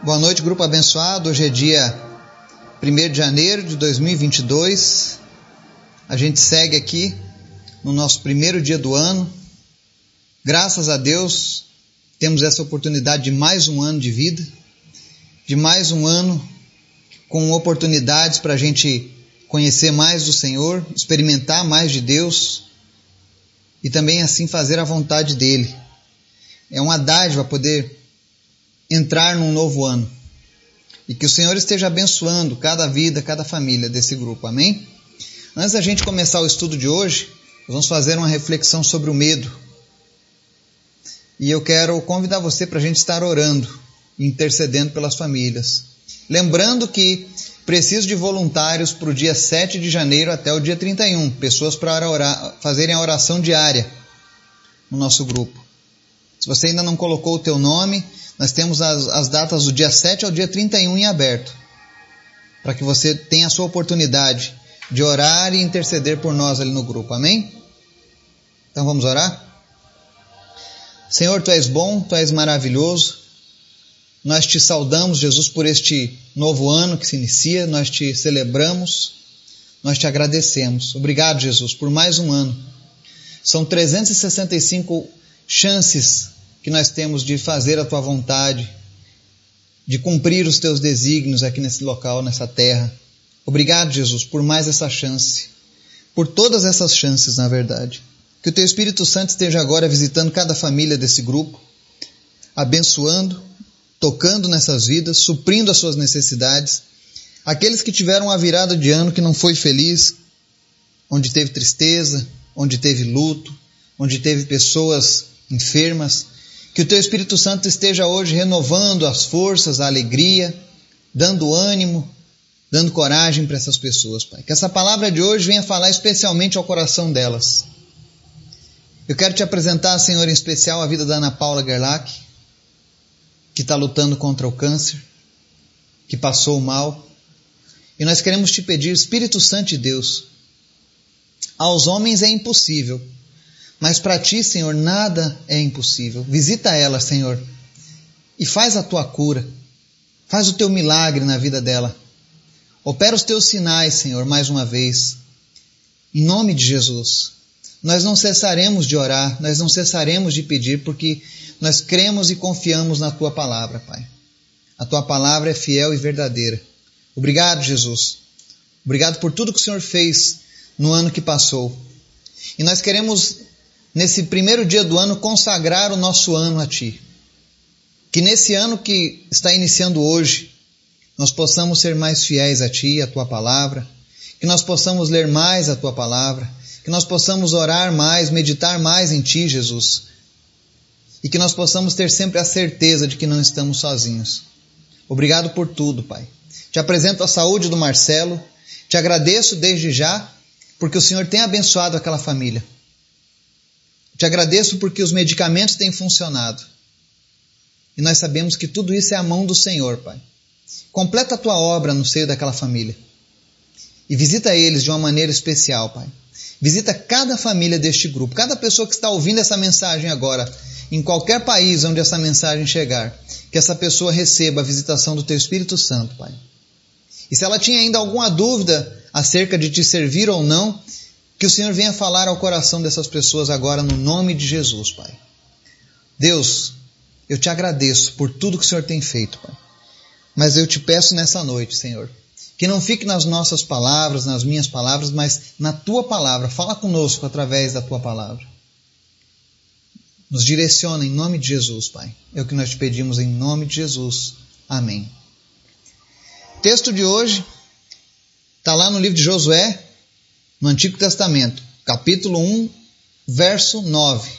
Boa noite, grupo abençoado. Hoje é dia 1 de janeiro de 2022. A gente segue aqui no nosso primeiro dia do ano. Graças a Deus, temos essa oportunidade de mais um ano de vida, de mais um ano com oportunidades para a gente conhecer mais do Senhor, experimentar mais de Deus e também assim fazer a vontade dele. É uma dádiva poder entrar num novo ano. E que o Senhor esteja abençoando cada vida, cada família desse grupo. Amém? Antes da gente começar o estudo de hoje, vamos fazer uma reflexão sobre o medo. E eu quero convidar você para a gente estar orando intercedendo pelas famílias. Lembrando que preciso de voluntários para o dia 7 de janeiro até o dia 31, pessoas para fazerem a oração diária no nosso grupo. Se você ainda não colocou o teu nome, nós temos as, as datas do dia 7 ao dia 31 em aberto, para que você tenha a sua oportunidade de orar e interceder por nós ali no grupo. Amém? Então vamos orar? Senhor, tu és bom, tu és maravilhoso. Nós te saudamos, Jesus, por este novo ano que se inicia, nós te celebramos, nós te agradecemos. Obrigado, Jesus, por mais um ano. São 365 chances que nós temos de fazer a tua vontade, de cumprir os teus desígnios aqui nesse local, nessa terra. Obrigado, Jesus, por mais essa chance, por todas essas chances, na verdade. Que o teu Espírito Santo esteja agora visitando cada família desse grupo, abençoando, tocando nessas vidas, suprindo as suas necessidades. Aqueles que tiveram uma virada de ano que não foi feliz, onde teve tristeza, onde teve luto, onde teve pessoas enfermas, que o teu Espírito Santo esteja hoje renovando as forças, a alegria, dando ânimo, dando coragem para essas pessoas, Pai. Que essa palavra de hoje venha falar especialmente ao coração delas. Eu quero te apresentar, Senhor, em especial a vida da Ana Paula Gerlach, que está lutando contra o câncer, que passou mal. E nós queremos te pedir, Espírito Santo de Deus, aos homens é impossível, mas para ti, Senhor, nada é impossível. Visita ela, Senhor, e faz a tua cura. Faz o teu milagre na vida dela. Opera os teus sinais, Senhor, mais uma vez. Em nome de Jesus. Nós não cessaremos de orar, nós não cessaremos de pedir, porque nós cremos e confiamos na tua palavra, Pai. A tua palavra é fiel e verdadeira. Obrigado, Jesus. Obrigado por tudo que o Senhor fez no ano que passou. E nós queremos nesse primeiro dia do ano, consagrar o nosso ano a Ti. Que nesse ano que está iniciando hoje, nós possamos ser mais fiéis a Ti, a Tua palavra, que nós possamos ler mais a Tua palavra, que nós possamos orar mais, meditar mais em Ti, Jesus, e que nós possamos ter sempre a certeza de que não estamos sozinhos. Obrigado por tudo, Pai. Te apresento a saúde do Marcelo, te agradeço desde já, porque o Senhor tem abençoado aquela família. Te agradeço porque os medicamentos têm funcionado. E nós sabemos que tudo isso é a mão do Senhor, Pai. Completa a tua obra no seio daquela família. E visita eles de uma maneira especial, Pai. Visita cada família deste grupo, cada pessoa que está ouvindo essa mensagem agora, em qualquer país onde essa mensagem chegar, que essa pessoa receba a visitação do Teu Espírito Santo, Pai. E se ela tinha ainda alguma dúvida acerca de te servir ou não, que o Senhor venha falar ao coração dessas pessoas agora no nome de Jesus, Pai. Deus, eu te agradeço por tudo que o Senhor tem feito, Pai. Mas eu te peço nessa noite, Senhor, que não fique nas nossas palavras, nas minhas palavras, mas na tua palavra. Fala conosco através da tua palavra. Nos direciona em nome de Jesus, Pai. É o que nós te pedimos em nome de Jesus. Amém. Texto de hoje está lá no livro de Josué, no Antigo Testamento, capítulo 1, verso 9.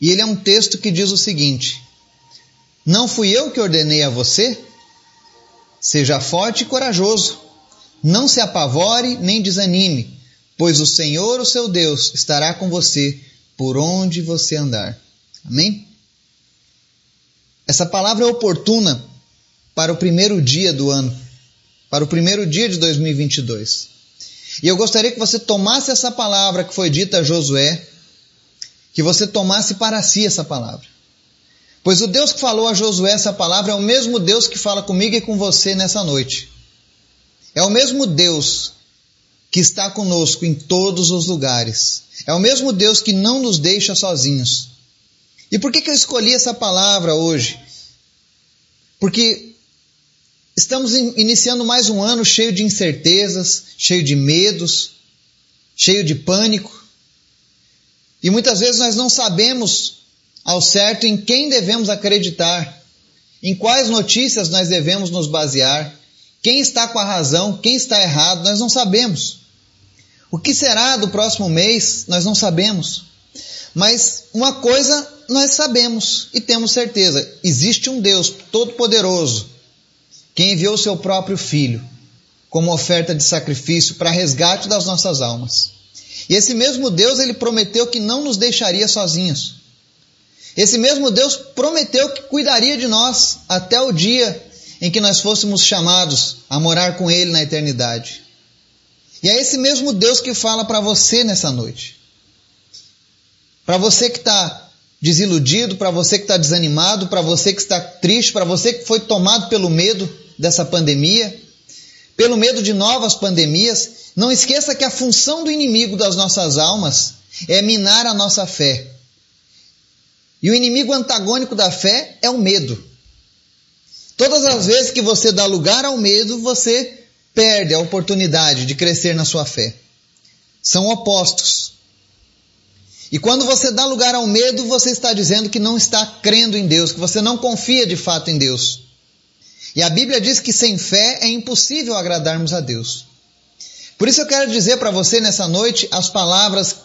E ele é um texto que diz o seguinte: Não fui eu que ordenei a você? Seja forte e corajoso. Não se apavore nem desanime, pois o Senhor, o seu Deus, estará com você por onde você andar. Amém? Essa palavra é oportuna para o primeiro dia do ano, para o primeiro dia de 2022. E eu gostaria que você tomasse essa palavra que foi dita a Josué, que você tomasse para si essa palavra. Pois o Deus que falou a Josué essa palavra é o mesmo Deus que fala comigo e com você nessa noite. É o mesmo Deus que está conosco em todos os lugares. É o mesmo Deus que não nos deixa sozinhos. E por que, que eu escolhi essa palavra hoje? Porque estamos iniciando mais um ano cheio de incertezas, cheio de medos, cheio de pânico. E muitas vezes nós não sabemos ao certo em quem devemos acreditar, em quais notícias nós devemos nos basear, quem está com a razão, quem está errado, nós não sabemos. O que será do próximo mês, nós não sabemos. Mas uma coisa nós sabemos e temos certeza: existe um Deus todo-poderoso que enviou seu próprio Filho como oferta de sacrifício para resgate das nossas almas. E esse mesmo Deus, ele prometeu que não nos deixaria sozinhos. Esse mesmo Deus prometeu que cuidaria de nós até o dia em que nós fôssemos chamados a morar com Ele na eternidade. E é esse mesmo Deus que fala para você nessa noite. Para você que está desiludido, para você que está desanimado, para você que está triste, para você que foi tomado pelo medo dessa pandemia, pelo medo de novas pandemias, não esqueça que a função do inimigo das nossas almas é minar a nossa fé e o inimigo antagônico da fé é o medo. Todas as vezes que você dá lugar ao medo, você perde a oportunidade de crescer na sua fé. São opostos. E quando você dá lugar ao medo, você está dizendo que não está crendo em Deus, que você não confia de fato em Deus. E a Bíblia diz que sem fé é impossível agradarmos a Deus. Por isso eu quero dizer para você nessa noite as palavras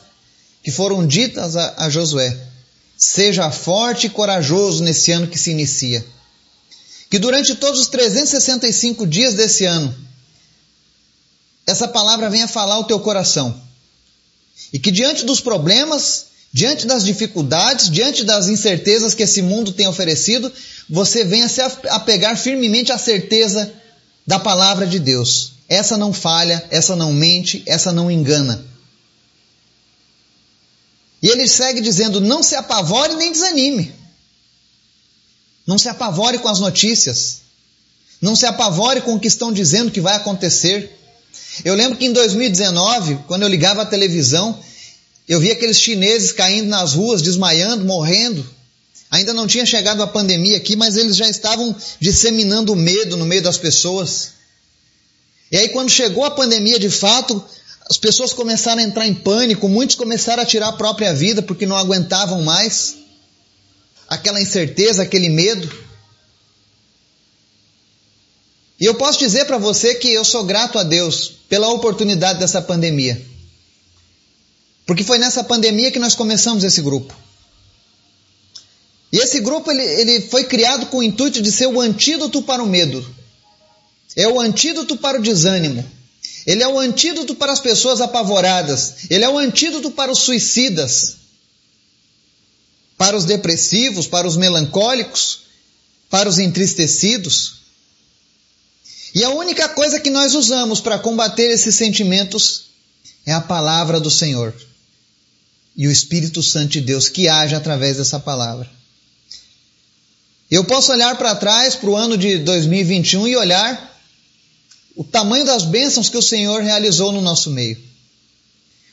que foram ditas a, a Josué. Seja forte e corajoso nesse ano que se inicia. Que durante todos os 365 dias desse ano, essa palavra venha falar o teu coração. E que diante dos problemas, diante das dificuldades, diante das incertezas que esse mundo tem oferecido, você venha se apegar firmemente à certeza da palavra de Deus. Essa não falha, essa não mente, essa não engana. E ele segue dizendo: não se apavore nem desanime. Não se apavore com as notícias. Não se apavore com o que estão dizendo que vai acontecer. Eu lembro que em 2019, quando eu ligava a televisão, eu via aqueles chineses caindo nas ruas, desmaiando, morrendo. Ainda não tinha chegado a pandemia aqui, mas eles já estavam disseminando medo no meio das pessoas. E aí, quando chegou a pandemia de fato, as pessoas começaram a entrar em pânico, muitos começaram a tirar a própria vida porque não aguentavam mais. Aquela incerteza, aquele medo. E eu posso dizer para você que eu sou grato a Deus pela oportunidade dessa pandemia. Porque foi nessa pandemia que nós começamos esse grupo. E esse grupo ele, ele foi criado com o intuito de ser o antídoto para o medo. É o antídoto para o desânimo. Ele é o antídoto para as pessoas apavoradas. Ele é o antídoto para os suicidas, para os depressivos, para os melancólicos, para os entristecidos. E a única coisa que nós usamos para combater esses sentimentos é a palavra do Senhor e o Espírito Santo de Deus que age através dessa palavra. Eu posso olhar para trás para o ano de 2021 e olhar o tamanho das bênçãos que o Senhor realizou no nosso meio.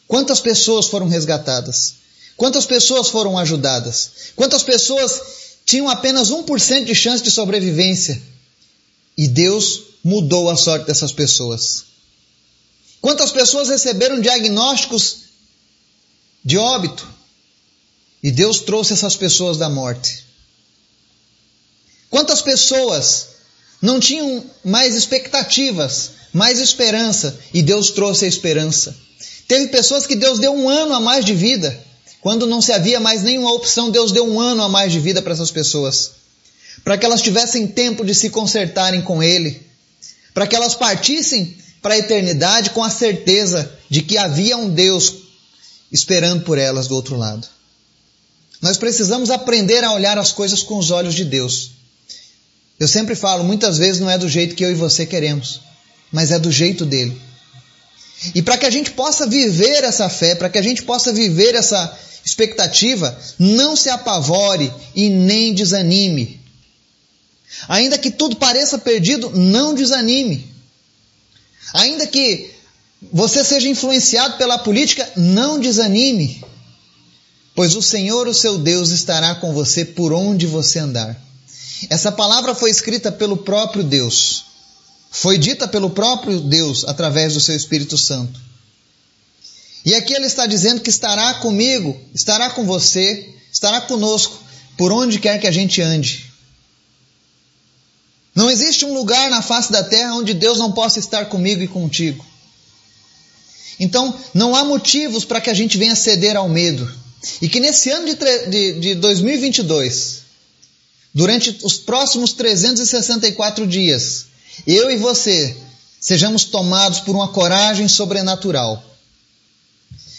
Quantas pessoas foram resgatadas? Quantas pessoas foram ajudadas? Quantas pessoas tinham apenas 1% de chance de sobrevivência? E Deus mudou a sorte dessas pessoas. Quantas pessoas receberam diagnósticos de óbito? E Deus trouxe essas pessoas da morte. Quantas pessoas não tinham mais expectativas, mais esperança, e Deus trouxe a esperança. Teve pessoas que Deus deu um ano a mais de vida. Quando não se havia mais nenhuma opção, Deus deu um ano a mais de vida para essas pessoas. Para que elas tivessem tempo de se consertarem com Ele. Para que elas partissem para a eternidade com a certeza de que havia um Deus esperando por elas do outro lado. Nós precisamos aprender a olhar as coisas com os olhos de Deus. Eu sempre falo, muitas vezes não é do jeito que eu e você queremos, mas é do jeito dele. E para que a gente possa viver essa fé, para que a gente possa viver essa expectativa, não se apavore e nem desanime. Ainda que tudo pareça perdido, não desanime. Ainda que você seja influenciado pela política, não desanime. Pois o Senhor, o seu Deus, estará com você por onde você andar. Essa palavra foi escrita pelo próprio Deus. Foi dita pelo próprio Deus através do seu Espírito Santo. E aqui ele está dizendo que estará comigo, estará com você, estará conosco, por onde quer que a gente ande. Não existe um lugar na face da terra onde Deus não possa estar comigo e contigo. Então, não há motivos para que a gente venha ceder ao medo. E que nesse ano de, de, de 2022, durante os próximos 364 dias, eu e você sejamos tomados por uma coragem sobrenatural.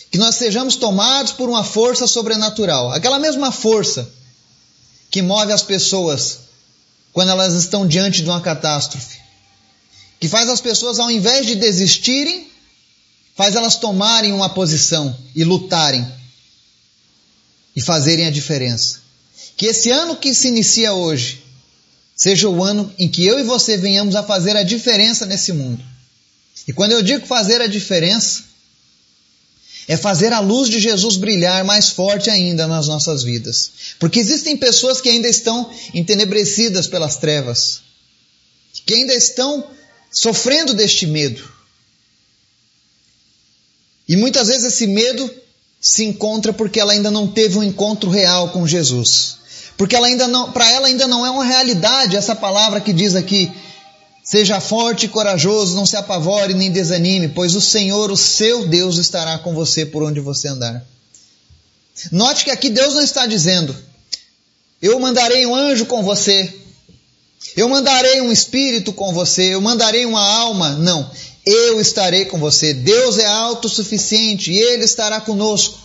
Que nós sejamos tomados por uma força sobrenatural. Aquela mesma força que move as pessoas quando elas estão diante de uma catástrofe. Que faz as pessoas, ao invés de desistirem, faz elas tomarem uma posição e lutarem e fazerem a diferença. Que esse ano que se inicia hoje seja o ano em que eu e você venhamos a fazer a diferença nesse mundo. E quando eu digo fazer a diferença, é fazer a luz de Jesus brilhar mais forte ainda nas nossas vidas. Porque existem pessoas que ainda estão entenebrecidas pelas trevas, que ainda estão sofrendo deste medo. E muitas vezes esse medo se encontra porque ela ainda não teve um encontro real com Jesus. Porque ela ainda não, para ela ainda não é uma realidade essa palavra que diz aqui: seja forte e corajoso, não se apavore nem desanime, pois o Senhor, o seu Deus, estará com você por onde você andar. Note que aqui Deus não está dizendo: eu mandarei um anjo com você, eu mandarei um espírito com você, eu mandarei uma alma. Não eu estarei com você. Deus é autossuficiente e Ele estará conosco.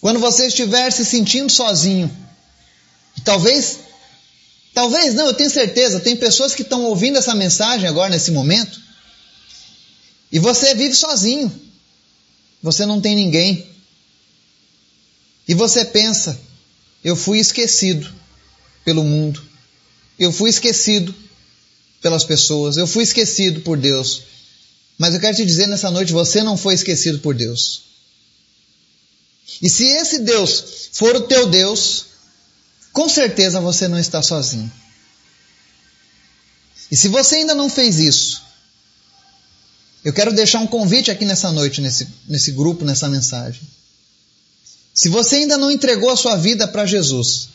Quando você estiver se sentindo sozinho, talvez, talvez não, eu tenho certeza, tem pessoas que estão ouvindo essa mensagem agora nesse momento, e você vive sozinho, você não tem ninguém, e você pensa, eu fui esquecido pelo mundo, eu fui esquecido pelas pessoas, eu fui esquecido por Deus. Mas eu quero te dizer nessa noite: você não foi esquecido por Deus. E se esse Deus for o teu Deus, com certeza você não está sozinho. E se você ainda não fez isso, eu quero deixar um convite aqui nessa noite, nesse, nesse grupo, nessa mensagem. Se você ainda não entregou a sua vida para Jesus,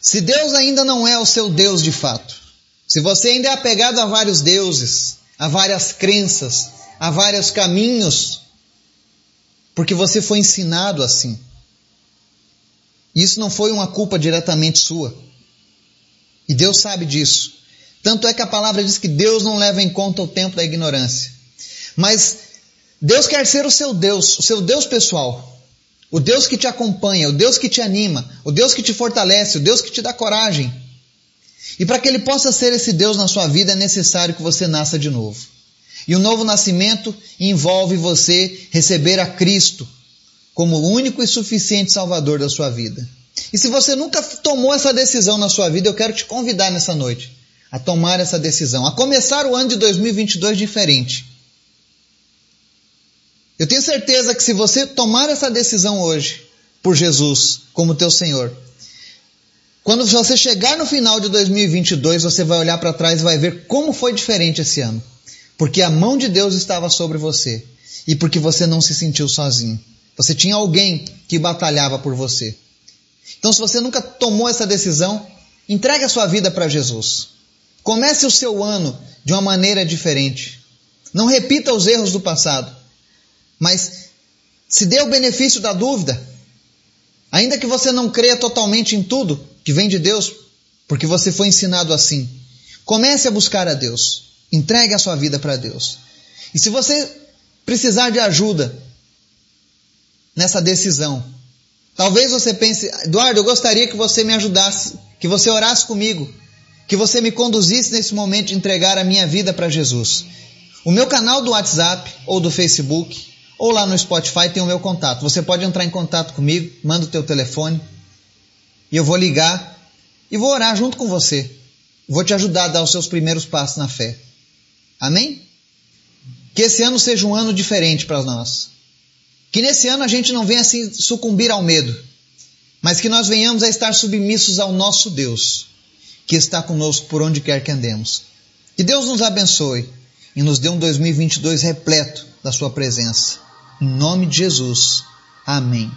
se Deus ainda não é o seu Deus de fato, se você ainda é apegado a vários deuses, a várias crenças, a vários caminhos, porque você foi ensinado assim. Isso não foi uma culpa diretamente sua. E Deus sabe disso. Tanto é que a palavra diz que Deus não leva em conta o tempo da ignorância. Mas Deus quer ser o seu Deus, o seu Deus pessoal. O Deus que te acompanha, o Deus que te anima, o Deus que te fortalece, o Deus que te dá coragem. E para que ele possa ser esse Deus na sua vida é necessário que você nasça de novo. E o novo nascimento envolve você receber a Cristo como o único e suficiente Salvador da sua vida. E se você nunca tomou essa decisão na sua vida, eu quero te convidar nessa noite a tomar essa decisão, a começar o ano de 2022 diferente. Eu tenho certeza que se você tomar essa decisão hoje por Jesus como teu Senhor, quando você chegar no final de 2022, você vai olhar para trás e vai ver como foi diferente esse ano. Porque a mão de Deus estava sobre você e porque você não se sentiu sozinho. Você tinha alguém que batalhava por você. Então, se você nunca tomou essa decisão, entregue a sua vida para Jesus. Comece o seu ano de uma maneira diferente. Não repita os erros do passado, mas se dê o benefício da dúvida. Ainda que você não creia totalmente em tudo, que vem de Deus, porque você foi ensinado assim. Comece a buscar a Deus. Entregue a sua vida para Deus. E se você precisar de ajuda nessa decisão, talvez você pense, Eduardo, eu gostaria que você me ajudasse, que você orasse comigo, que você me conduzisse nesse momento de entregar a minha vida para Jesus. O meu canal do WhatsApp ou do Facebook ou lá no Spotify tem o meu contato. Você pode entrar em contato comigo, manda o teu telefone e eu vou ligar e vou orar junto com você. Vou te ajudar a dar os seus primeiros passos na fé. Amém? Que esse ano seja um ano diferente para nós. Que nesse ano a gente não venha assim sucumbir ao medo, mas que nós venhamos a estar submissos ao nosso Deus, que está conosco por onde quer que andemos. Que Deus nos abençoe e nos dê um 2022 repleto da Sua presença. Em nome de Jesus. Amém.